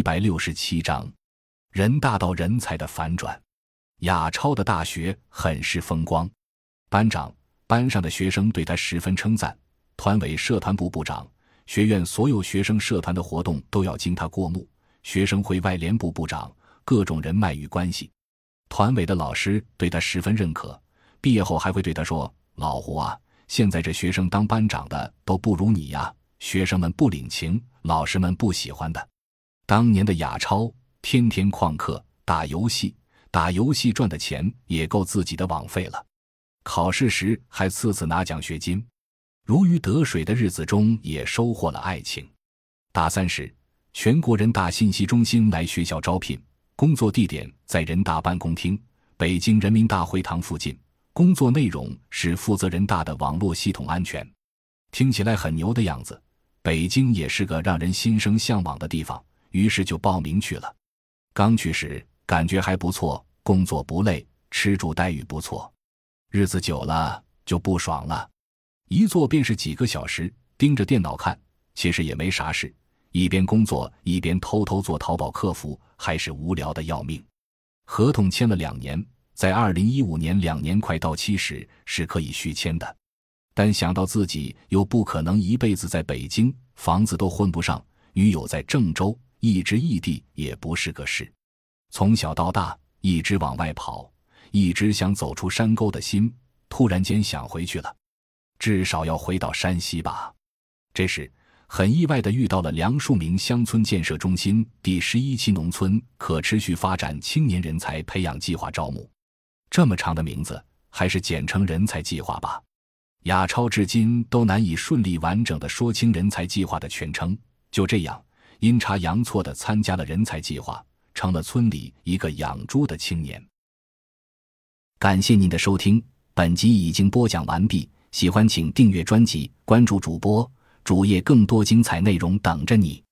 一百六十七章，人大到人才的反转。雅超的大学很是风光，班长、班上的学生对他十分称赞。团委、社团部部长，学院所有学生社团的活动都要经他过目。学生会外联部部长，各种人脉与关系。团委的老师对他十分认可，毕业后还会对他说：“老胡啊，现在这学生当班长的都不如你呀，学生们不领情，老师们不喜欢的。”当年的雅超天天旷课打游戏。打游戏赚的钱也够自己的网费了，考试时还次次拿奖学金，如鱼得水的日子中也收获了爱情。大三时，全国人大信息中心来学校招聘，工作地点在人大办公厅北京人民大会堂附近，工作内容是负责人大的网络系统安全，听起来很牛的样子。北京也是个让人心生向往的地方，于是就报名去了。刚去时。感觉还不错，工作不累，吃住待遇不错，日子久了就不爽了。一坐便是几个小时，盯着电脑看，其实也没啥事，一边工作一边偷偷做淘宝客服，还是无聊的要命。合同签了两年，在二零一五年两年快到期时是可以续签的，但想到自己又不可能一辈子在北京，房子都混不上，女友在郑州，一直异地也不是个事。从小到大一直往外跑，一直想走出山沟的心，突然间想回去了，至少要回到山西吧。这时很意外的遇到了梁树明乡村建设中心第十一期农村可持续发展青年人才培养计划招募，这么长的名字，还是简称人才计划吧。亚超至今都难以顺利完整的说清人才计划的全称。就这样阴差阳错的参加了人才计划。成了村里一个养猪的青年。感谢您的收听，本集已经播讲完毕。喜欢请订阅专辑，关注主播主页，更多精彩内容等着你。